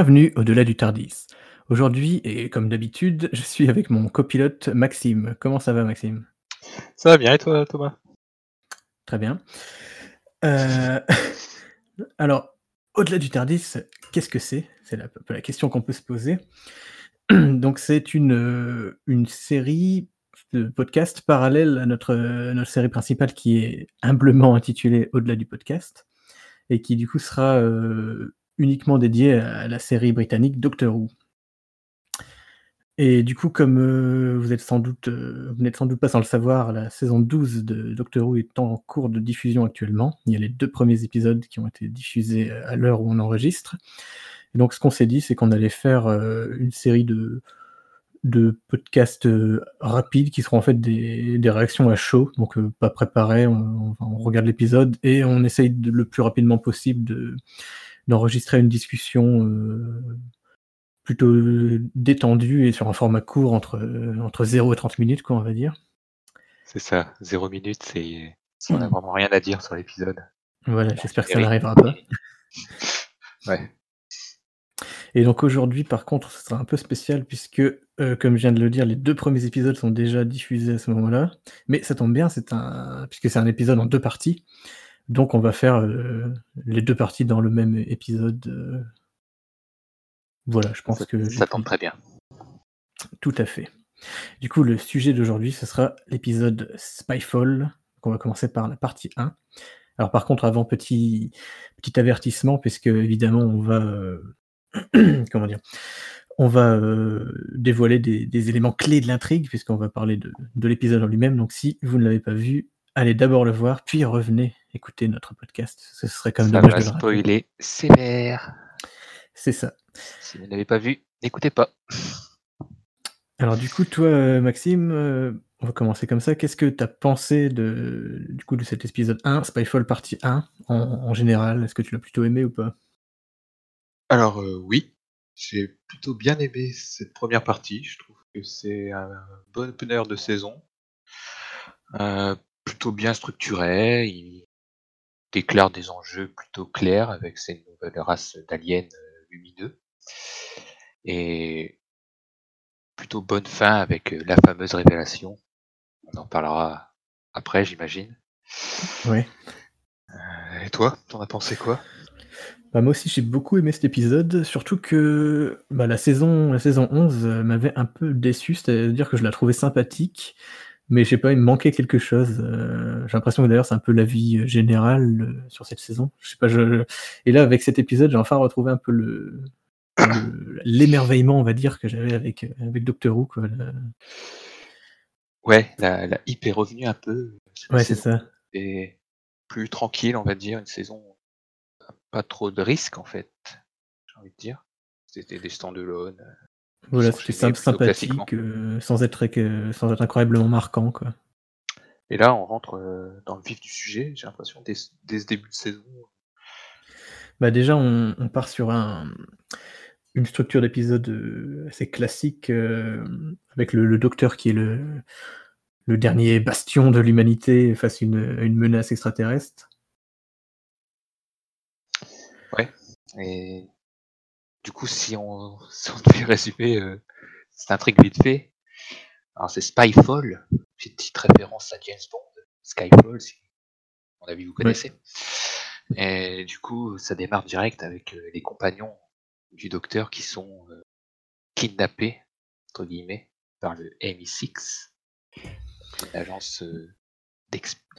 Bienvenue au-delà du Tardis. Aujourd'hui, et comme d'habitude, je suis avec mon copilote Maxime. Comment ça va Maxime? Ça va bien et toi Thomas? Très bien. Euh, alors, au-delà du Tardis, qu'est-ce que c'est? C'est la, la question qu'on peut se poser. Donc c'est une, euh, une série de podcasts parallèle à notre, notre série principale qui est humblement intitulée Au-delà du podcast et qui du coup sera euh, uniquement dédiée à la série britannique Doctor Who. Et du coup, comme euh, vous êtes sans euh, n'êtes sans doute pas sans le savoir, la saison 12 de Doctor Who est en cours de diffusion actuellement. Il y a les deux premiers épisodes qui ont été diffusés à l'heure où on enregistre. Et donc, ce qu'on s'est dit, c'est qu'on allait faire euh, une série de, de podcasts euh, rapides qui seront en fait des, des réactions à chaud, donc euh, pas préparées. On, regarde l'épisode et on essaye le plus rapidement possible de, d'enregistrer une discussion euh, plutôt détendue et sur un format court entre, entre 0 et 30 minutes, quoi, on va dire. C'est ça, 0 minutes, c'est on n'a vraiment rien à dire sur l'épisode. Voilà, j'espère que ça n'arrivera pas. ouais. Et donc aujourd'hui, par contre, ce sera un peu spécial puisque, euh, comme je viens de le dire, les deux premiers épisodes sont déjà diffusés à ce moment-là. Mais ça tombe bien, c'est un puisque c'est un épisode en deux parties. Donc on va faire euh, les deux parties dans le même épisode. Euh... Voilà, je pense ça, que ça tombe très bien. Tout à fait. Du coup, le sujet d'aujourd'hui, ce sera l'épisode Spyfall. On va commencer par la partie 1. Alors par contre, avant, petit, petit avertissement, puisque évidemment, on va... Euh, comment dire on va euh, dévoiler des, des, éléments clés de l'intrigue, puisqu'on va parler de, de l'épisode en lui-même. Donc si vous ne l'avez pas vu, allez d'abord le voir, puis revenez écouter notre podcast. Ce serait quand même ça dommage va de le spoiler sévère. C'est ça. Si vous n'avez pas vu, n'écoutez pas. Alors du coup, toi, euh, Maxime, euh, on va commencer comme ça. Qu'est-ce que tu as pensé de, du coup, de cet épisode 1, Spyfall partie 1, en, en général? Est-ce que tu l'as plutôt aimé ou pas? Alors euh, oui, j'ai plutôt bien aimé cette première partie. Je trouve que c'est un bon opener de saison. Euh, plutôt bien structuré. Il déclare des enjeux plutôt clairs avec ces nouvelles races d'aliens euh, lumineux. Et plutôt bonne fin avec euh, la fameuse révélation. On en parlera après, j'imagine. Oui. Euh, et toi, t'en as pensé quoi? Bah, Moi aussi, j'ai beaucoup aimé cet épisode, surtout que bah, la, saison, la saison 11 m'avait un peu déçu, c'est-à-dire que je la trouvais sympathique, mais je sais pas, il me manquait quelque chose. Euh, j'ai l'impression que d'ailleurs, c'est un peu l'avis général euh, sur cette saison. Je sais pas, je... Et là, avec cet épisode, j'ai enfin retrouvé un peu le, l'émerveillement, on va dire, que j'avais avec, avec Doctor Who. Quoi, la... Ouais, la, la hype est revenue un peu. Ouais, c'est ça. Et plus tranquille, on va dire, une saison pas trop de risques en fait, j'ai envie de dire. C'était des stand-alone. Voilà, c'était simple, sympathique, euh, sans, être, euh, sans être incroyablement marquant. Quoi. Et là, on rentre euh, dans le vif du sujet, j'ai l'impression, dès, dès, ce début de saison. Bah déjà, on, on part sur un, une structure d'épisode assez classique, avec le, le, docteur qui est le, le dernier bastion de l'humanité face à une, une, menace extraterrestre. Ouais, et du coup, si on, si on devait résumer euh, cette intrigue vite fait, alors c'est Spyfall, petite référence à James Bond, Skyfall, si à mon avis vous connaissez. Et du coup, ça démarre direct avec euh, les compagnons du docteur qui sont euh, kidnappés, entre guillemets, par le MI6, une agence euh,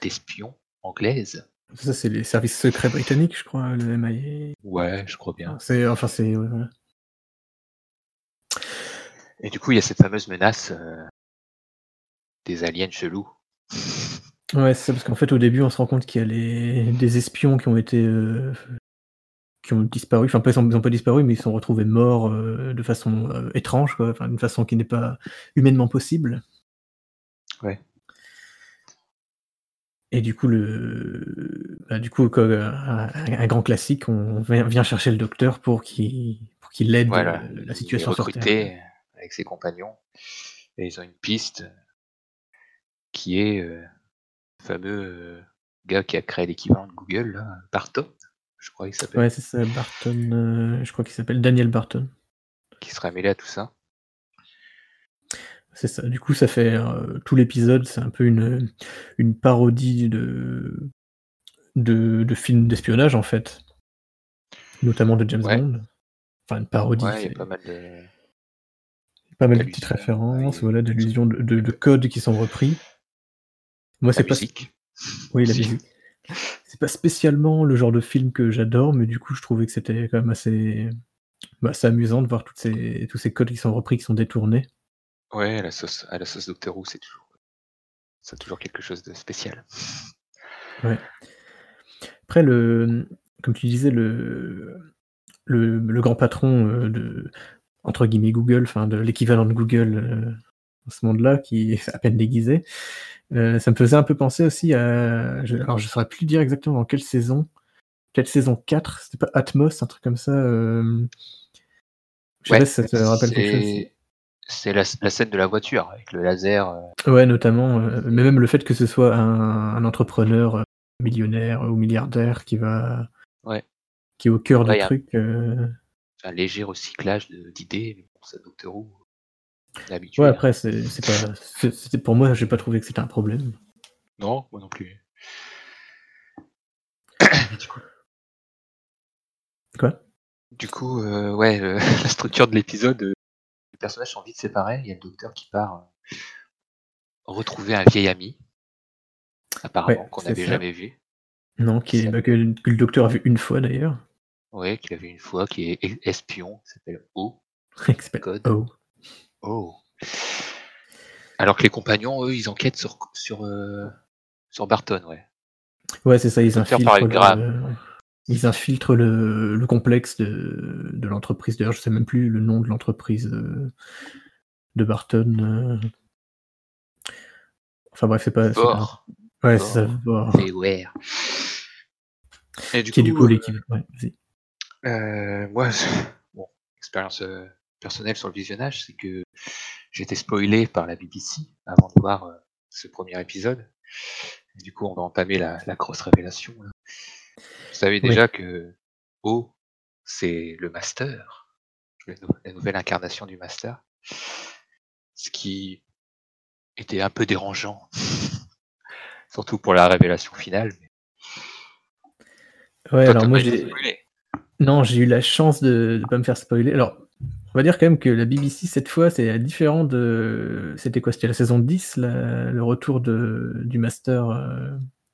d'espions anglaise. Ça, c'est les services secrets britanniques, je crois, le MIA. Ouais, je crois bien. C'est, enfin, c'est. Ouais, voilà. Et du coup, il y a cette fameuse menace euh, des aliens chelous. Ouais, c'est ça, parce qu'en fait, au début, on se rend compte qu'il y a les... des espions qui ont été. Euh, qui ont disparu. Enfin, pas, ils n'ont pas disparu, mais ils sont retrouvés morts euh, de façon étrange, quoi. Enfin, d'une façon qui n'est pas humainement possible. Ouais. Et du coup, le, bah, du coup, un, un, grand classique, on vient chercher le docteur pour qu'il pour qu'il aide voilà. la situation sur Terre. avec ses compagnons, et ils ont une piste qui est euh, le fameux euh, gars qui a créé l'équivalent de Google, là, Barton. je crois qu'il s'appelle. Ouais, c'est ça, Barton. euh, je crois qu'il s'appelle Daniel Barton. Qui serait mêlé à tout ça. C'est ça. Du coup, ça fait euh, tout l'épisode, c'est un peu une, une parodie de, de, de films d'espionnage en fait, notamment de James Ouais. Bond. Enfin, une parodie. Ouais, il y a pas mal de. pas mal de petites références, ouais. voilà, d'allusions, de, de, de codes qui sont repris. Moi, La c'est pas. musique. Oui, la musique. C'est pas spécialement le genre de film que j'adore, mais du coup, je trouvais que c'était quand même assez, bah, assez amusant de voir toutes ces, tous ces codes qui sont repris, qui sont détournés. Ouais, à la sauce, à la sauce Doctor Who, c'est toujours, c'est toujours quelque chose de spécial. Ouais. Après, le, comme tu disais, le, le, le grand patron euh, de, entre guillemets, Google, enfin, de l'équivalent de Google euh, dans ce monde-là, qui est à peine déguisé, euh, ça me faisait un peu penser aussi à. je- alors, je saurais plus dire exactement dans quelle saison. Peut-être saison 4, c'était pas Atmos, un truc comme ça. Je sais Ouais, pas si ça te rappelle quelque chose. C'est, la, la scène de la voiture avec le laser. euh, Ouais, notamment, euh, mais même le fait que ce soit un, un entrepreneur euh, millionnaire ou milliardaire qui va, Ouais. qui est au cœur Ouais, du truc. un léger recyclage d'idées, mais bon, ça Doctor Who. Ouais, après, c'est pas, pour moi, j'ai pas trouvé que c'était un problème. Non, moi non plus. du coup, Quoi? Du coup, euh, ouais, euh, la structure de l'épisode, personnages sont vite séparés. Il y a le docteur qui part euh, retrouver un vieil ami, apparemment, Ouais, qu'on n'avait jamais vu. Non, qui bah, que, que le docteur a vu une fois d'ailleurs. Ouais, qu'il a vu une fois, qui est es- espion, qui s'appelle O. Code. Oh. Oh. Alors que les compagnons, eux, ils enquêtent sur, sur, euh, sur Barton, ouais. Ouais, c'est ça, ils infiltrent, par le, ils infiltrent le, le complexe de, de l'entreprise. D'ailleurs, je sais même plus le nom de l'entreprise euh, de Barton. euh. Enfin bref, c'est pas. Ouais, c'est ça. Et ouais. Et du Qui est du coup euh, l'équipe. Ouais. Euh, moi, bon, expérience euh, personnelle sur le visionnage, c'est que j'ai été spoilé par la BBC avant de voir ce premier épisode. Et du coup, on va entamer la, la grosse révélation. là. Vous savez Oui. déjà que O, c'est le Master, la, nou- la nouvelle incarnation du Master. Ce qui était un peu dérangeant, surtout pour la révélation finale. mais Ouais, toi, alors moi j'ai. Non, j'ai eu la chance de ne pas me faire spoiler. Alors, on va dire quand même que la BBC, cette fois, c'est différent de. C'était quoi? C'était la saison 10, la- le retour de, du Master euh,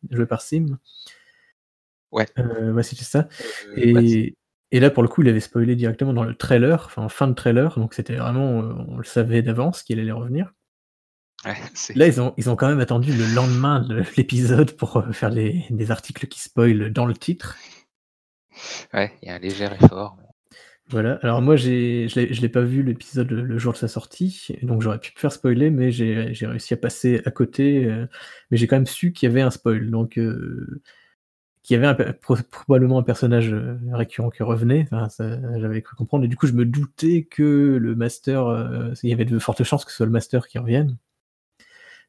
joué par Sim. Ouais. Euh, ouais, c'était ça. Euh, ouais, Et, et là, pour le coup, il avait spoilé directement dans le trailer, enfin en fin de trailer, donc c'était vraiment. euh, on le savait d'avance qu'il allait revenir. ouais, Là, ils ont, ils ont quand même attendu le lendemain de l'épisode pour euh, faire des, des articles qui spoilent dans le titre. Ouais, il y a un léger effort. Voilà, alors moi j'ai, je l'ai, je l'ai pas vu l'épisode le, jour de sa sortie, donc j'aurais pu me faire spoiler, mais j'ai, j'ai réussi à passer à côté, euh, mais j'ai quand même su qu'il y avait un spoil, donc qu'il y avait un pe- pro- probablement un personnage euh, récurrent qui revenait, enfin, j'avais cru comprendre, et du coup je me doutais que le master, euh, il y avait de fortes chances que ce soit le master qui revienne.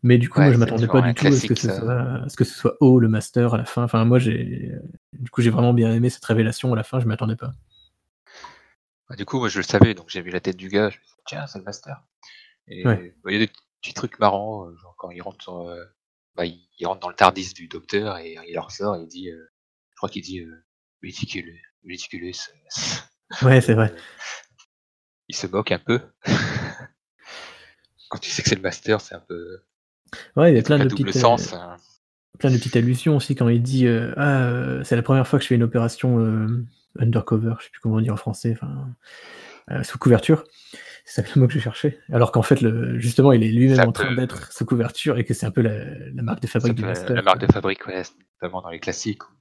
Mais du coup, Ouais, moi, je m'attendais pas du tout à ce que, ce soit, à ce que ce soit O, le master, à la fin. Enfin, moi, j'ai, du coup, j'ai vraiment bien aimé cette révélation à la fin, je m'attendais pas. Bah, du coup, moi je le savais, donc j'ai vu la tête du gars, je me suis dit, tiens, c'est le master. Et Ouais. bah, il y a des petits trucs marrants, euh, genre quand il rentre, sur, euh, bah, il, il rentre dans le Tardis du docteur et il en ressort et il dit, euh, je crois qu'il dit, euh. Ouais, c'est vrai. Il se moque un peu. quand tu sais que c'est le master, c'est un peu Ouais, il y a plein de petites, sens. euh, hein. plein de petites allusions aussi quand il dit euh, ah c'est la première fois que je fais une opération undercover, je sais plus comment on dit en français, enfin sous couverture. C'est le mot que je cherchais. Alors qu'en fait, le, justement, il est lui-même en train peut- d'être sous couverture et que c'est un peu la, la marque de fabrique du master. la marque de fabrique, ouais, notamment dans les classiques, où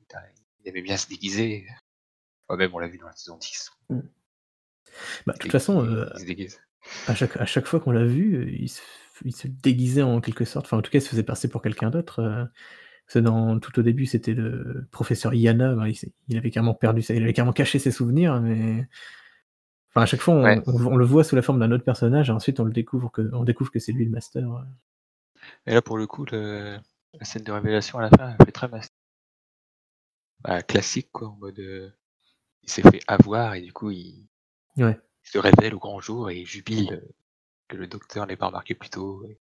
il aimait bien se déguiser. Ouais, même on l'a vu dans la saison 10. Bah, de toute façon, euh, à, chaque, à chaque fois qu'on l'a vu, il se, il se déguisait en quelque sorte. Enfin, en tout cas, il se faisait passer pour quelqu'un d'autre. euh, dans, tout au début, c'était le professeur Yana. bah, il, il avait carrément perdu. Il avait carrément caché ses souvenirs, mais. Enfin, à chaque fois, on, Ouais. on- on le voit sous la forme d'un autre personnage, et ensuite, on le découvre que, on découvre que c'est lui le master. euh. Et là, pour le coup, le- la scène de révélation à la fin, elle fait très master. bah, classique quoi, en mode, heu, il s'est fait avoir et du coup il Ouais. il se révèle au grand jour et il jubile, que le docteur n'ait pas remarqué plus tôt et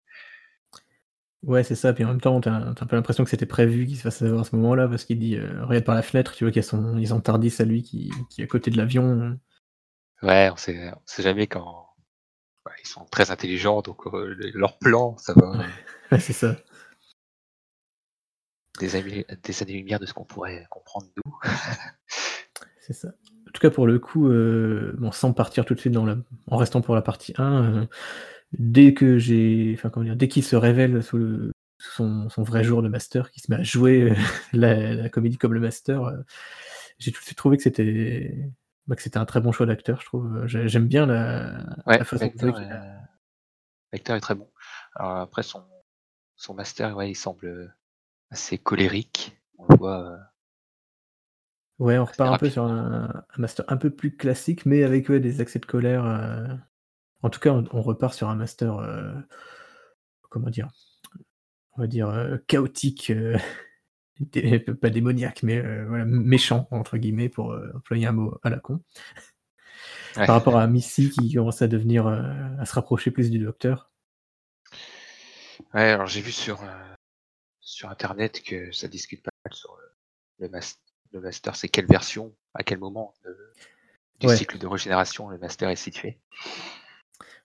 Ouais, c'est ça, puis en même temps, tu as tu as un peu l'impression que c'était prévu qu'il se fasse avoir à ce moment-là parce qu'il dit, heu: «Regarde par la fenêtre», tu vois qu'il y a son Tardis à lui qui qui est à côté de l'avion, ouais, on sait on sait jamais quand bah, ils sont très intelligents donc le leur plan, ça va Ouais, c'est ça. des années des années-lumière de ce qu'on pourrait comprendre nous. C'est ça. En tout cas, pour le coup, heu, bon, sans partir tout de suite dans la en restant pour la partie 1, heu, dès que j'ai enfin, comment dire? Dès qu'il se révèle sous le sous son son vrai jour de master, qu'il se met à jouer, la la comédie comme le master, j'ai tout de suite trouvé que c'était, bah, que c'était un très bon choix d'acteur, je trouve, j'ai j'aime bien la Ouais, la façon l'acteur est l'acteur est très bon. Alors après son son master, ouais, il semble, heu, assez colérique. On le voit, heu, Ouais, on repart un peu sur un un master un peu plus classique, mais avec, ouais, des accès de colère, en tout cas, on on repart sur un master, comment dire? On va dire, chaotique, dé pas démoniaque, mais, heu, voilà, «méchant» entre guillemets pour, heu, employer un mot à la con. Ouais. Par rapport à Missy qui commence à devenir, à se rapprocher plus du docteur. Ouais, alors j'ai vu sur, sur internet que ça discute pas mal sur, le mas le master, c'est quelle version, à quel moment du Ouais, cycle de régénération le master est situé.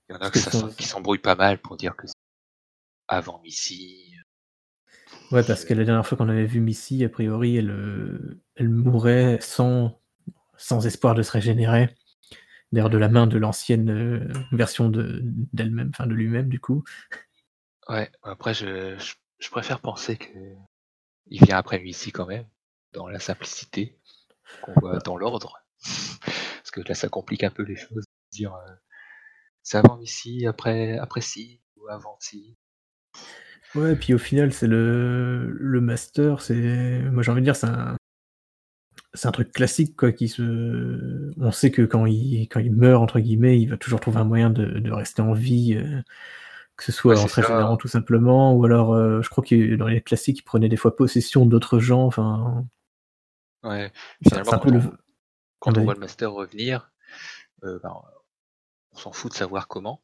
Il y en a qui s'embrouillent pas mal pour dire que c'est avant Missy, ouais, parce que la dernière fois qu'on avait vu Missy, a priori, elle, heu, elle mourait sans sans espoir de se régénérer. D'ailleurs de la main de l'ancienne, heu, version de d'elle-même, enfin de lui-même du coup. ouais, après je je je préfère penser qu'il vient après Missy quand même, dans la simplicité qu'on voit dans l'ordre. Parce que là, ça complique un peu les choses, dire, heu, c'est avant Missy, après après Si ou avant Si. Ouais, puis au final, c'est le le master, c'est moi j'ai envie de dire, c'est un c'est un truc classique quoi qui se on sait que quand il quand il «meurt» entre guillemets, il va toujours trouver un moyen de de rester en vie, heu, que ce Ouais, soit en se ça, régénérant tout simplement ou alors, heu, je crois que dans les classiques, il prenait des fois possession d'autres gens, enfin, ouais. c'est Finalement, un peu quand le on ah quand on voit le master revenir, heu, ben, on s'en fout de savoir comment.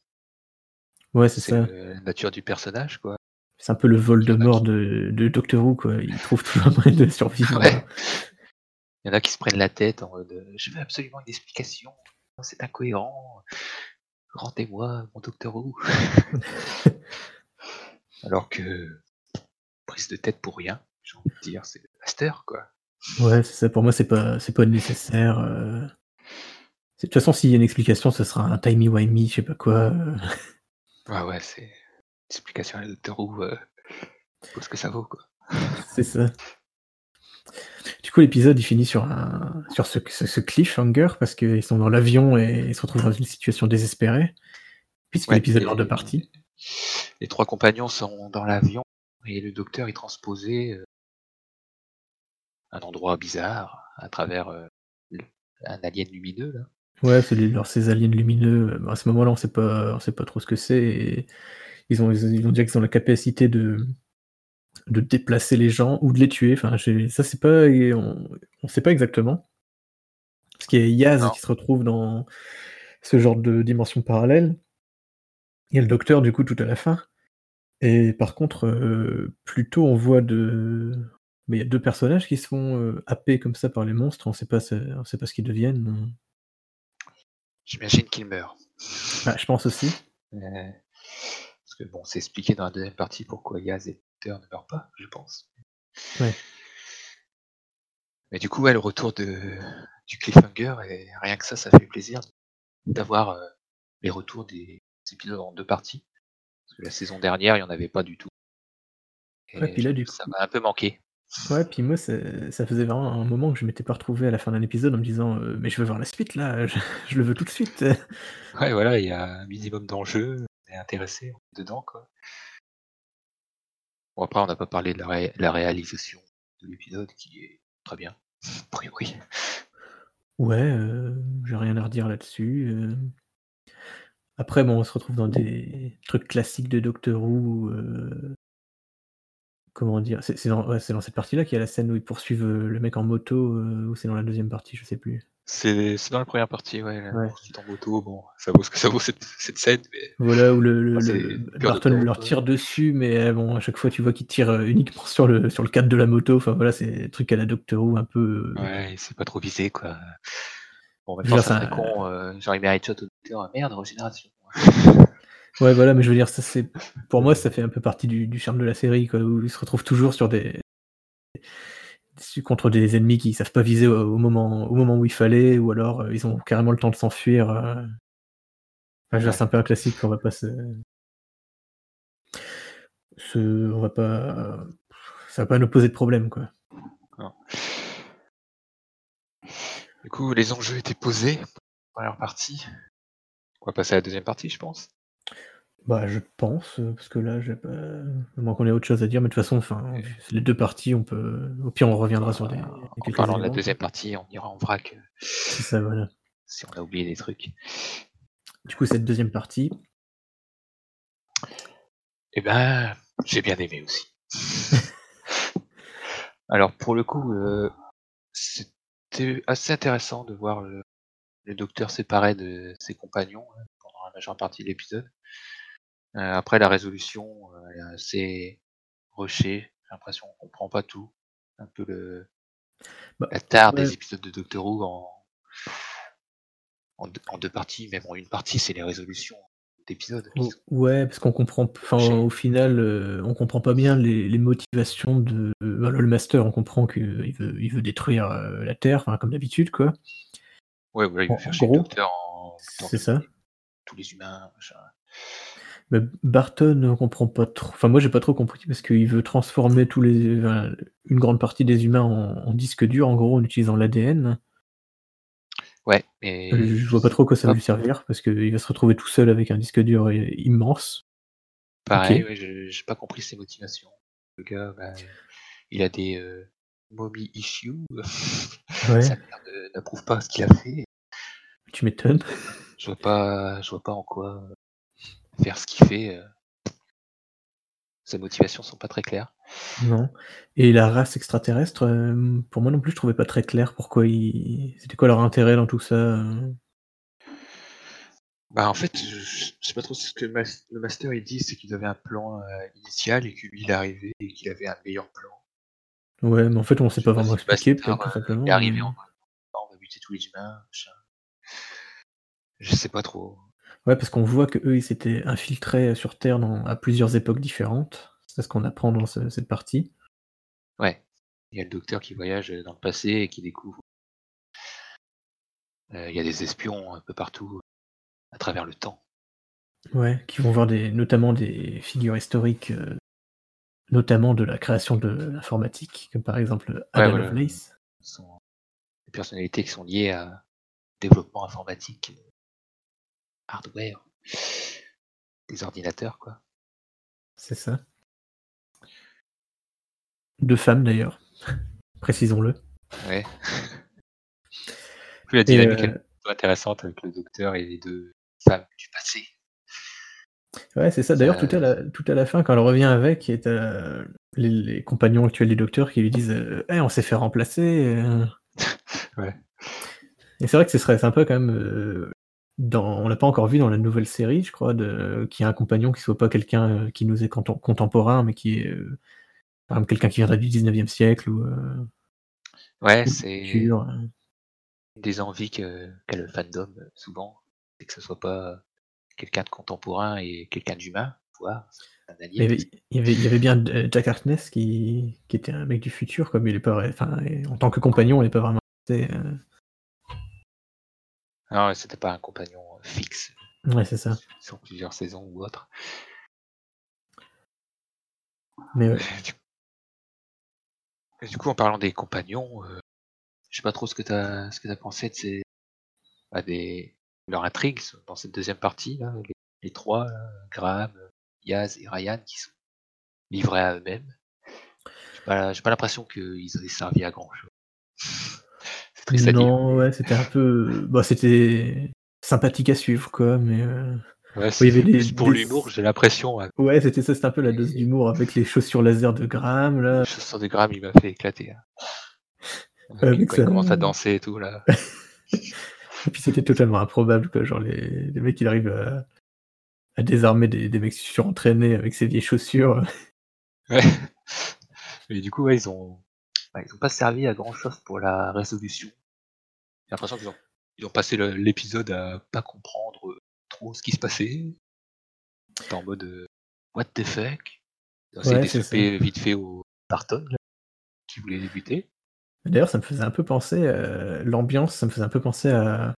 Ouais, c'est ça. le la nature du personnage, quoi. C'est un peu le a Voldemort qui de de Doctor Who quoi, il trouve toujours un moyen de survivre, ouais, il y en a qui se prennent la tête en mode, heu: «Je veux absolument une explication, c'est incohérent, rendez-moi mon Docteur Who». Alors que prise de tête pour rien, j'ai envie de dire, c'est master, quoi. Ouais, c'est ça, pour moi, c'est pas c'est pas nécessaire, c'est de toute façon, s'il y a une explication, ce sera un timey-wimey, je sais pas quoi, heu, Ouais, ouais, c'est l'explication à la Doctor Who, vaut ce que ça vaut, quoi. c'est ça. Du coup, l'épisode, il finit sur un sur ce ce ce cliffhanger parce qu'ils sont dans l'avion et ils se retrouvent dans une situation désespérée, puisque Ouais, l'épisode est en 2 les parties. les 3 compagnons sont dans l'avion et le docteur est transposé, heu, un endroit bizarre à travers, le un alien lumineux, là. Ouais, c'est ces aliens lumineux, heu, bah, à ce moment-là, on sait pas on sait pas trop ce que c'est et ils ont ils dire qu'ils ont la capacité de de déplacer les gens ou de les tuer, enfin, ça, c'est pas on on sait pas exactement. Parce qu'il y a Yaz Non, qui se retrouve dans ce genre de dimension parallèle. Il y a le docteur, du coup, tout à la fin et par contre, heu, plus tôt, on voit de bah, il y a 2 personnages qui se font, heu, happer comme ça par les monstres, on on sait pas ce qu'ils deviennent, j'imagine qu'il meurt. bah, je pense aussi. Heu, parce que bon, c'est expliqué dans la deuxième partie pourquoi Yaz et docteur ne meurent pas, je pense. Ouais. Mais du coup, ouais, le retour de du cliffhanger et rien que ça, ça fait plaisir d'avoir, heu, les retours des épisodes en 2 parties. Parce que la saison dernière, il y en avait pas du tout Ouais, et puis je là, du ça coup m'a un peu manqué. ouais, puis moi, ça faisait vraiment un moment que je m'étais pas retrouvé à la fin d'un épisode en me disant, heu: «Mais je veux voir la suite là, je je le veux tout de suite». Ouais, voilà, il y a un minimum d'enjeux, est intéressé, dedans, quoi. Bon, après, on n'a pas parlé de la ré la réalisation de l'épisode qui est très bien, a priori. Ouais, heu, j'ai rien à redire là-dessus, heu Après bon, on se retrouve dans des trucs classiques de Doctor Who, heu, comment dire? C'est dans ouais, dans cette partie-là qu'il y a la scène où ils poursuivent, le mec en moto, ou c'est dans la deuxième partie? Je sais plus. C'est c'est dans la première partie, ouais, Ouais. en moto, bon, ça vaut ce que ça vaut cette cette scène, mais Voilà, où le le c'est le de Barton leur tire dessus, mais heu, bon, à chaque fois, tu vois qu'il tire, heu, uniquement sur le sur le cadre de la moto. Enfin voilà, c'est des trucs à la Doctor Who un peu, heu Ouais, il sait pas trop viser, quoi. Bon, ça serait con, genre il un headshot au docteur, merde, régénération. ouais, voilà, mais je veux dire, ça c'est pour moi, ça fait un peu partie du du charme de la série, quoi, où ils se retrouvent toujours sur des contre des ennemis qui savent pas viser au moment au moment où il fallait, ou alors, heu, ils ont carrément le temps de s'enfuir, Ouais. c'est un peu un classique, on va pas se on va pas ça va pas nous poser de problème, quoi. Du coup, les enjeux étaient posés, première partie. On va passer à la deuxième partie, je pense. Bah, je pense, heu, parce que là, j'ai pas à moins qu'on ait autre chose à dire, mais de toute façon, enfin, c'est les 2 parties, on peut au pire, on reviendra sur des en quelques parlant de la éléments, deuxième partie, on ira en vrac, heu C'est ça, voilà. si on a oublié des trucs. Du coup, cette deuxième partie Et ben, j'ai bien aimé aussi. Alors pour le coup, heu, c'était assez intéressant de voir le le docteur séparé de ses compagnons, hein, pendant la majeure partie de l'épisode. Heu, après la résolution, heu, elle est assez rushée, j'ai l'impression qu'on comprend pas tout. Un peu le Bah, la tare ouais. des épisodes de Doctor Who en en 2 en 2 parties, même en 1 partie, c'est les résolutions d'épisodes qui O sont ouais, parce qu'on comprend au final, heu, on comprend pas bien les les motivations de bah, le Master, on comprend qu'il veut il veut détruire, la Terre, comme d'habitude, quoi. Ouais, voilà, il En veut faire en chier le docteur en c'est tous ça. tous les humains, machin. Mais Barton, on comprend pas trop enfin, moi, j'ai pas trop compris parce qu'il veut transformer tous les enfin, une grande partie des humains en en disques durs, en gros, en utilisant l'ADN. Ouais, Heu, mais je vois pas trop quoi ça va pas lui servir parce qu'il va se retrouver tout seul avec un disque dur i immense. Pareil, ouais, je j'ai pas compris ses motivations. Le gars, bah, il a des, heu, mommy issues, Ouais. sa mère ne n'approuve pas ce qu'il a fait. Tu m'étonnes. Je vois pas je vois pas en quoi, faire ce qu'il fait, heu ses motivations sont pas très claires. Non et la race extraterrestre, hem, pour moi non plus, je trouvais pas très clair pourquoi ils c'était quoi leur intérêt dans tout ça, heu? Bah, en fait, je je sais pas trop ce que le mas le Master il dit, c'est qu'ils avaient un plan, initial et que lui il est arrivé et qu'il avait un meilleur plan. Ouais, mais en fait, on s'est sais pas pas vraiment tout heu, il est arrivé mode: «Non, on va buter tous les humains», machin. Je sais pas trop. Ouais, parce qu'on voit qu'eux, ils s'étaient infiltrés sur Terre dans à plusieurs époques différentes. C'est ce qu'on apprend dans ce cette partie. Ouais, il y a le docteur qui voyage, heu, dans le passé et qui découvre heu, il y a des espions un peu partout, à travers le temps. Ouais, qui vont voir des notamment des figures historiques, notamment de la création de l'informatique, comme par exemple Ouais, Ada voilà, Lovelace. sont des personnalités qui sont liées à développement informatique, hardware, des ordinateurs, quoi. C'est ça. 2 femmes d'ailleurs, précisons-le. Ouais. Puis la dynamique est plutôt intéressante avec le docteur et les 2 femmes du passé. Ouais, c'est ça. D'ailleurs, tout à la tout à la fin, quand elle revient avec et as les les compagnons actuels du docteur qui lui disent, heu: «Eh, on s'est fait remplacer, heu» Ouais. et c'est vrai que ce serait sympa quand même, dans on l'a pas encore vu dans la nouvelle série, je crois, de qu'il y ait un compagnon qui soit pas quelqu'un, heu, qui nous est contem contemporain, mais qui est, heu, par exemple, quelqu'un qui viendrait du 19e siècle ou, heu Ouais, ou c'est heu des envies que qu'a le fandom, souvent, c'est que ce soit pas quelqu'un de contemporain et quelqu'un d'humain, alien. Il y avait il y avait il y avait bien Jack Harkness qui qui était un mec du futur, mais il est pas enfin, en tant que compagnon, il est pas vraiment Ah ouais, c'était pas un compagnon, heu, fixe, Ouais, c'est ça. sur plusieurs saisons ou autre. Mais ouais. du coup, en parlant des compagnons, heu, je sais pas trop ce que tu as ce que as pensé de ces bah, des leur intrigue dans cette 2e partie là, les les 3 là, Graham, Yaz et Ryan qui sont livrés à eux-mêmes. J'ai pas j'ai pas l'impression qu'ils aient servi à grand chose. Non, ouais, c'était un peu bah, c'était sympathique à suivre, quoi, mais heu Ouais, il y c'est avait des- plus pour des- l'humour, j'ai l'impression. hein. Ouais, c'était ça, c'était un peu la dose d'humour avec les chaussures laser de Graham, là. Le chaussure de Graham, il m'a fait éclater. hein. Avec Quand ça. il commence à danser et tout, là. Et puis c'était totalement improbable, quoi. Genre, les, les mecs, il arrive à, à désarmer des, des mecs surentraînés avec ses vieilles chaussures. Ouais. Mais du coup, ouais, ils ont, ouais, ils ont pas servi à grand chose pour la résolution. J'ai l'impression qu'ils ont, ils ont passé l'épisode à pas comprendre euh, trop ce qui se passait. En mode euh, What the fuck? Ils ont Ouais, vite fait au Barton, là, qui voulait débuter. D'ailleurs, ça me faisait un peu penser, euh, l'ambiance, ça me faisait un peu penser à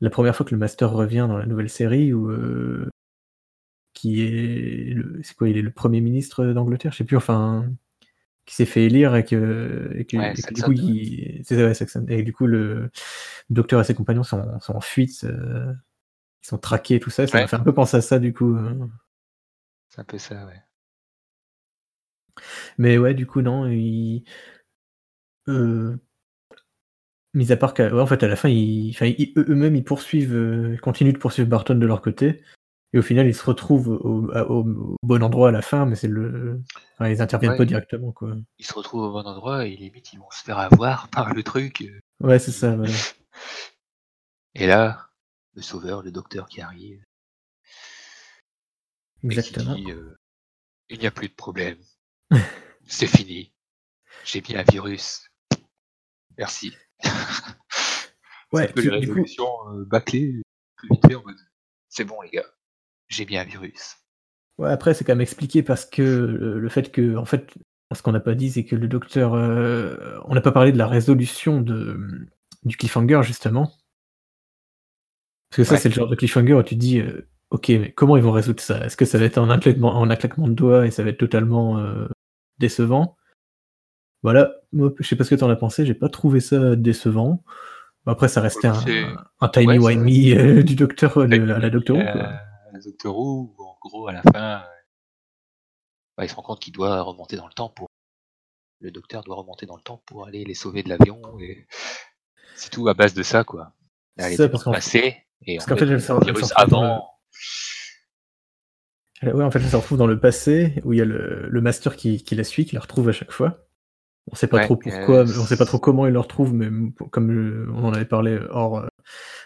la première fois que le Master revient dans la nouvelle série, où, euh, qui est, le- c'est quoi, il est le premier ministre d'Angleterre, je sais plus, enfin, qui s'est fait élire et que, et que, Ouais, et que du coup, il, c'est ça, ouais, Saxon. et du coup, le docteur et ses compagnons sont, sont en fuite, euh, ils sont traqués, tout ça, ça Ouais. m'a fait un peu penser à ça, du coup. euh. C'est un peu ça, ouais. Mais ouais, du coup, non, ils... euh, mis à part qu'à ouais, en fait, à la fin, ils... enfin, ils- eux- eux-mêmes, ils poursuivent, euh, ils continuent de poursuivre Barton de leur côté. Et au final, ils se retrouvent au, bon endroit à la fin, mais c'est le. enfin, ils interviennent Ouais. pas directement, quoi. Ils se retrouvent au bon endroit et limite ils vont se faire avoir par le truc. euh. Ouais, c'est ça, voilà. Et là, le sauveur, le docteur qui arrive qui Exactement. dit euh, il n'y a plus de problème, c'est fini, j'ai mis un virus, merci. Ouais, tu- les du coup, euh, bâclées, que vite fait en mode c'est bon les gars, j'ai mis un virus. ouais, après, c'est quand même expliqué parce que le, fait que, en fait, ce qu'on n'a pas dit, c'est que le docteur. euh, on n'a pas parlé de la résolution de, du cliffhanger, justement. Parce que ça, Ouais. c'est le genre de cliffhanger où tu te dis, euh, ok, mais comment ils vont résoudre ça? Est-ce que ça va être en un claquement, en un claquement de doigts et ça va être totalement euh, décevant? Voilà, moi, je sais pas ce que t'en as pensé, j'ai pas trouvé ça décevant. Après, ça restait un, un tiny ouais, wimey du docteur le- à la Doctor Euh, Doctor Who, où en gros à la fin, euh, bah, il se rend compte qu'il doit remonter dans le temps pour. Le docteur doit remonter dans le temps pour aller les sauver de l'avion et c'est tout à base de ça quoi. C'est ça, parce le qu'en- passé et parce en fait, fait, le virus avant. Euh, Ouais, en fait, elle se retrouve dans le passé où il y a le, le master qui, qui la suit, qui la retrouve à chaque fois. On sait pas Ouais, trop pourquoi, euh, on sait pas trop comment il le retrouve, mais comme euh, on en avait parlé hors euh,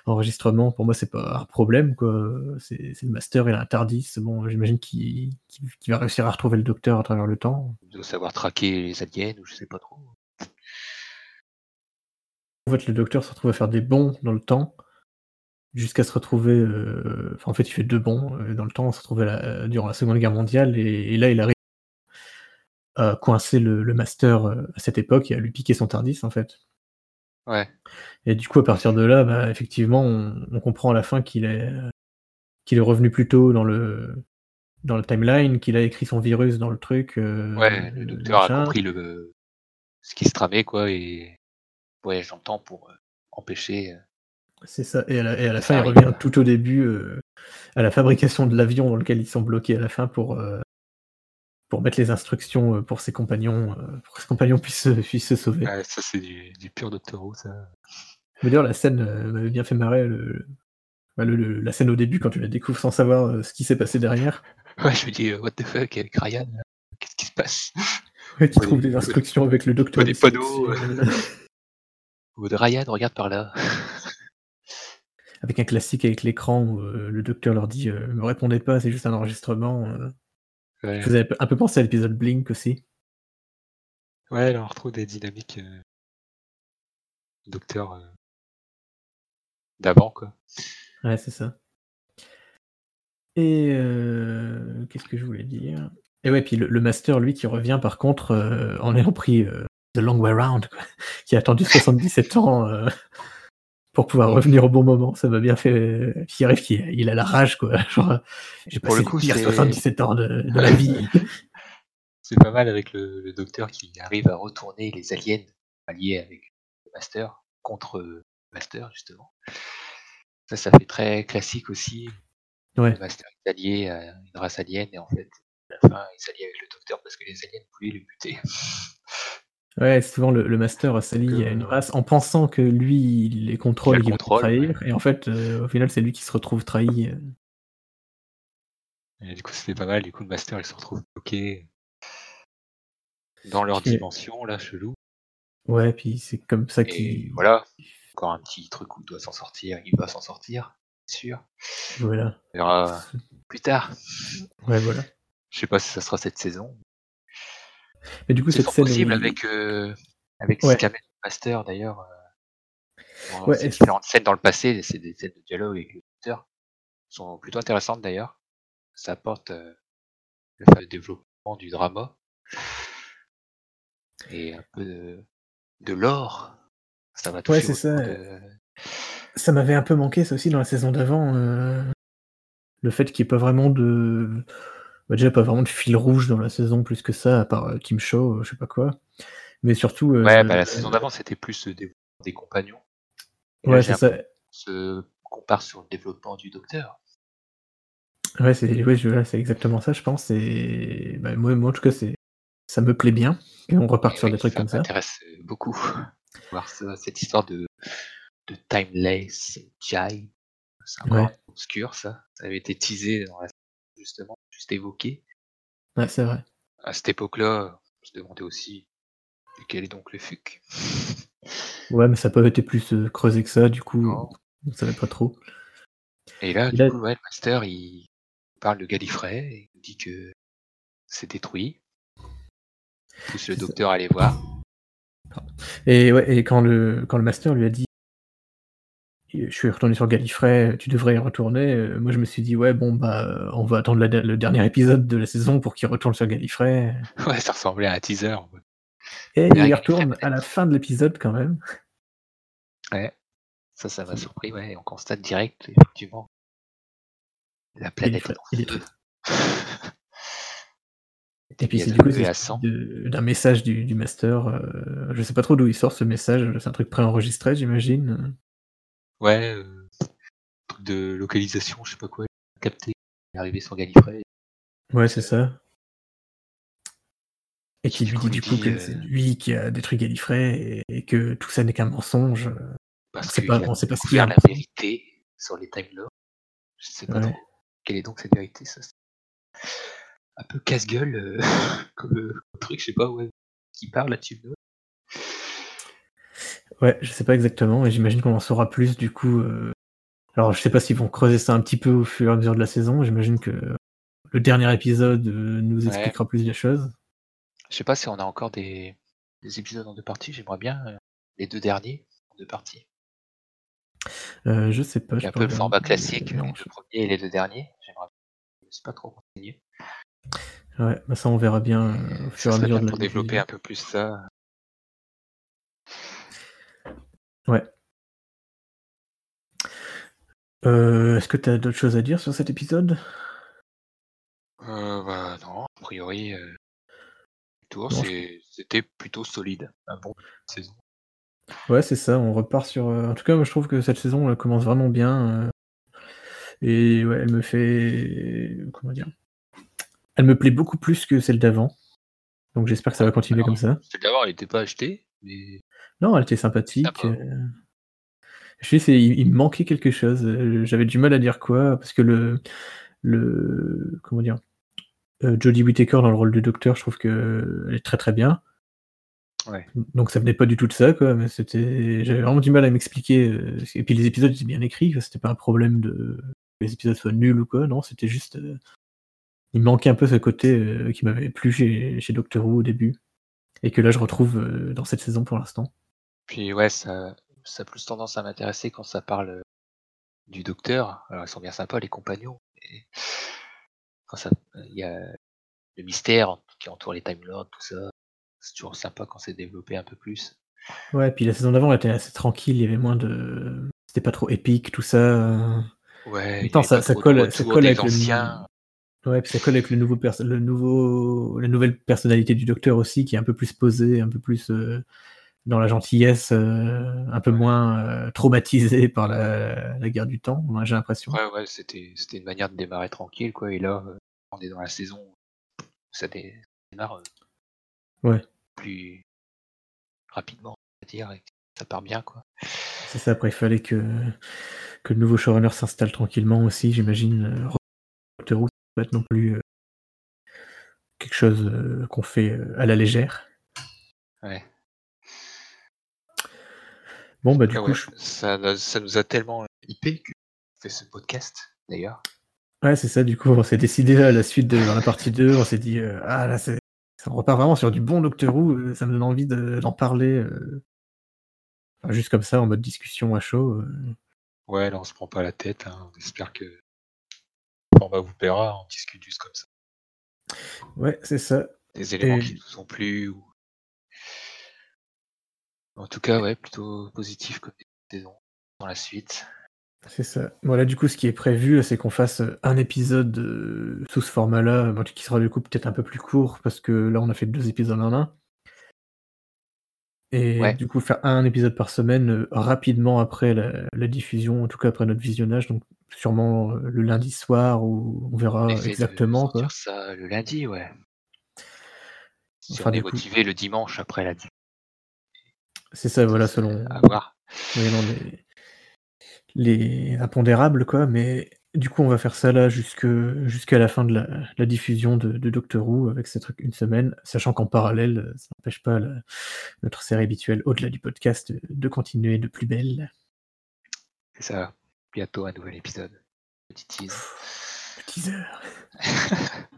enregistrement, pour moi c'est pas un problème quoi. C'est le master, il a un Tardis, bon, j'imagine qu'il va réussir à retrouver le docteur à travers le temps. Il doit savoir traquer les aliens ou je sais pas trop. En fait, le docteur se retrouve à faire des bons dans le temps, jusqu'à se retrouver. euh, Enfin, en fait, il fait deux bons euh, dans le temps, on se retrouve la- durant la Seconde Guerre mondiale, et, et là, il arrive à coincer le, le master euh, à cette époque et à lui piquer son Tardis, en fait. Ouais. Et du coup, à partir de là, bah, effectivement, on, on comprend à la fin qu'il est, qu'il est revenu plus tôt dans le, dans le timeline, qu'il a écrit son virus dans le truc. euh, Ouais, le docteur a compris le ce qui se tramait quoi et voyage dans le temps pour euh, empêcher. euh, C'est ça. Et à la, et à la fin, il revient tout au début à la fabrication de l'avion dans lequel ils sont bloqués à la fin pour, pour mettre les instructions euh, pour ses compagnons, euh, pour que ses compagnons puissent, se- puissent se sauver. Ouais, ça c'est du, du pur Doctor Who ça. D'ailleurs, la scène euh, m'avait bien fait marrer. Le, le- le- la scène au début, quand tu la découvres sans savoir euh, ce qui s'est passé derrière, Ouais, je me dis euh, what the fuck avec Ryan, qu'est-ce qui se passe? Ouais, tu Ouais, trouves des- instructions avec le docteur. des panneaux, euh. euh, Au mode Ryan, regarde par là. avec un classique avec l'écran où euh, le docteur leur dit euh, Me répondez pas, c'est juste un enregistrement. Ouais, vous avais un peu pensé à l'épisode Blink aussi? ouais là on retrouve des dynamiques euh, Docteur euh, d'avant quoi. Ouais, c'est ça. Et euh, qu'est-ce que je voulais dire? Et ouais, puis le, le master, lui, qui revient par contre en ayant pris The Long Way Round, quoi, qui a attendu 77 ans pour pouvoir revenir au bon moment. Ça m'a bien fait. Il arrive qu'il il a la rage, quoi. Genre, j'ai Pour le passé coup, pires c'est- 77 ans de, de ma vie. C'est pas mal avec le, le docteur qui arrive à retourner les aliens alliés avec le Master contre le Master justement. Ça, ça fait très classique aussi. Ouais. Le Master est allié à une race alien et en fait, à la fin, il s'allie avec le docteur parce que les aliens voulaient le buter. Ouais, souvent le, le master s'allie à une race en pensant que lui, il les contrôle Il et le qu'il va les contrôle, trahir. Et en fait, euh, au final, c'est lui qui se retrouve trahi. euh. Et du coup, c'était pas mal. Du coup, le master, il se retrouve bloqué dans leur Et- dimension, là, chelou. Ouais, puis c'est comme ça qu'il. voilà, encore un petit truc où il doit s'en sortir, il va s'en sortir, sûr. Voilà. On verra plus tard. Ouais, voilà. Je sais pas si ça sera cette saison. Mais du coup, C'est cette scène. possible où- avec, euh, avec Ouais. Master d'ailleurs. euh, Ouais, différentes scènes dans le passé, c'est des scènes de dialogue avec les auteurs sont plutôt intéressantes d'ailleurs. Ça apporte euh, le développement du drama et un peu de, de lore. Ça va Ouais, c'est ça. autour de- Ça m'avait un peu manqué, ça aussi, dans la saison d'avant. euh, Le fait qu'il n'y ait pas vraiment de. Bah, déjà, pas vraiment de fil rouge dans la saison, plus que ça, à part euh, Kim Shaw, euh, je sais pas quoi. Mais surtout. euh, Ouais, bah, la saison d'avant c'était plus le développement des compagnons. Et Ouais, j'ai c'est ça. qu'on se compare sur le développement du docteur. Ouais, c'est ouais, c'est exactement ça, je pense. Et bah, moi, moi, en tout cas, c'est ça me plaît bien. Et on repart Et sur oui, des trucs comme ça. m'intéresse euh, beaucoup. Voir ça, cette histoire de, de timeless jive. C'est encore Ouais. obscur, ça. Ça avait été teasé dans la justement, juste évoqué. Ouais, c'est vrai. À cette époque-là, on se demandait aussi quel est donc le fuc? Ouais, mais ça pas été plus euh, creusé que ça, du coup, on savait pas trop. Et là, Et du là- coup, ouais, le master, il parle de Gallifrey et il dit que c'est détruit. Il pousse le ça. docteur à aller voir. Et ouais, et quand le quand le master lui a dit je suis retourné sur Gallifrey, tu devrais y retourner. euh, Moi, je me suis dit, ouais, bon, bah, euh, on va attendre la- le dernier épisode de la saison pour qu'il retourne sur Gallifrey. Ouais, ça ressemblait à un teaser. Et il y retourne à la fin de l'épisode quand même. Ouais. Ça, ça m'a surpris, ouais. On constate direct, effectivement. La planète est. Et puis c'est du coup d'un message du, du master. euh, je sais pas trop d'où il sort ce message. C'est un truc préenregistré, j'imagine. Ouais, euh, truc de localisation, je sais pas quoi. Capté, arrivé sur Gallifrey. Ouais, c'est ça. Et qui lui dit du coup dit, que euh, c'est lui qui a détruit Gallifrey et, et que tout ça n'est qu'un mensonge. Parce On sait qu'il pas- on sait pas ce qu'il y a. la vérité sur les Time Lords. Je sais pas Ouais. trop. Quelle est donc cette vérité ça c'est Un peu casse-gueule euh, comme euh, truc, je sais pas, ouais. Qui parle là-dessus. Ouais, je sais pas exactement, et j'imagine qu'on en saura plus du coup. euh, Alors je sais pas s'ils vont creuser ça un petit peu au fur et à mesure de la saison. J'imagine que le dernier épisode euh, nous Ouais. expliquera plus des choses. Je sais pas si on a encore des, des épisodes en deux parties. J'aimerais bien euh, les deux derniers en deux parties. Je sais pas. C'est un peu le format classique, Non, les deux premiers et les deux derniers. J'aimerais je sais pas trop renseigné. Ouais, bah ça on verra bien au fur et à mesure de la pour développer un peu plus ça. Ouais. Euh, Est-ce que tu as d'autres choses à dire sur cet épisode? Euh, bah non, a priori, euh, tour, c'était plutôt solide. Un bon saison. Ouais, c'est ça, on repart sur. euh, En tout cas, moi je trouve que cette saison elle commence vraiment bien. Et ouais, elle me fait. Comment dire? Elle me plaît beaucoup plus que celle d'avant. Donc j'espère que ça va continuer Alors, comme ça. Celle d'avant, elle n'était pas achetée, mais Non, elle était sympathique. Sympa. euh, Je sais, il, il me manquait quelque chose. euh, J'avais du mal à dire quoi, parce que le. le comment dire euh, Jodie Whittaker dans le rôle du docteur, je trouve qu'elle est très très bien. Ouais. Donc ça venait pas du tout de ça, quoi, mais c'était. J'avais vraiment du mal à m'expliquer. Et puis les épisodes étaient bien écrits, c'était pas un problème de. que les épisodes soient nuls ou quoi, non, c'était juste. Il manquait un peu ce côté qui m'avait plu chez, chez Doctor Who au début. Et que là je retrouve dans cette saison pour l'instant. Puis ouais, ça, ça a plus tendance à m'intéresser quand ça parle du docteur. Alors ils sont bien sympas, les compagnons. mais quand ça, il y a le mystère qui entoure les Time Lords, tout ça. C'est toujours sympa quand c'est développé un peu plus. Ouais, puis la saison d'avant elle était assez tranquille, il y avait moins de. C'était pas trop épique, tout ça. euh. Ouais, avait ça- colle- ça colle avec le-. Ouais, puis ça colle avec le nouveau, le nouveau, la nouvelle personnalité du docteur aussi, qui est un peu plus posée, un peu plus euh, dans la gentillesse, euh, un peu moins euh, traumatisé par la, la guerre du temps, moi, j'ai l'impression. Ouais, ouais, c'était, c'était une manière de démarrer tranquille, quoi. Et là, euh, on est dans la saison où ça dé- démarre Ouais. plus rapidement, on va dire, et ça part bien, quoi. C'est ça, après il fallait que, que le nouveau showrunner s'installe tranquillement aussi, j'imagine. Doctor Who, pas être non plus quelque chose qu'on fait à la légère. Ouais. Bon, bah, du Ah coup, ouais, je- ça, ça nous a tellement hypé qu'on fait ce podcast, d'ailleurs. ouais, c'est ça, du coup, on s'est décidé à la suite de la partie 2, on s'est dit, euh, ah là, c'est... ça repart vraiment sur du bon Doctor Who, euh, ça me donne envie de- d'en parler, euh, enfin, juste comme ça, en mode discussion à chaud. euh. Ouais, là, on se prend pas la tête. hein. On espère que on va vous paiera, on discute juste comme ça. Ouais, c'est ça. Des éléments Et- qui nous ont plu. Ou... En tout cas, ouais, plutôt positif comme saison dans la suite. C'est ça. Voilà, du coup, ce qui est prévu, c'est qu'on fasse un épisode euh, sous ce format-là, qui sera du coup peut-être un peu plus court, parce que là, on a fait deux épisodes en un. Et Ouais. du coup, faire un épisode par semaine euh, rapidement après la, la diffusion, en tout cas après notre visionnage, donc sûrement euh, le lundi soir, où on verra On de exactement. Quoi. ça le lundi, ouais. Si Enfin, on est coup- motivé le dimanche après la diffusion, C'est ça, voilà, selon à voir. moyennant les, les impondérables, quoi. Mais du coup, on va faire ça là jusqu'à la fin de la, la diffusion de, de Doctor Who avec ces trucs une semaine, sachant qu'en parallèle, euh, ça n'empêche pas la- notre série habituelle, au-delà du podcast, euh, de continuer de plus belle. C'est ça. Bientôt un nouvel épisode. Petit tease. Le teaser.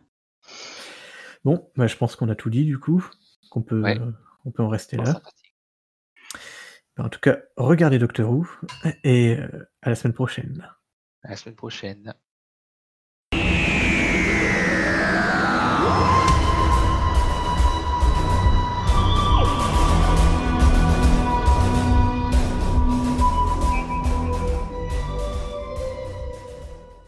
bon, bah, je pense qu'on a tout dit du coup, qu'on peut, Ouais. on peut en rester Bon, là. sympathique. En tout cas, regardez Doctor Who et euh, à la semaine prochaine. À la semaine prochaine.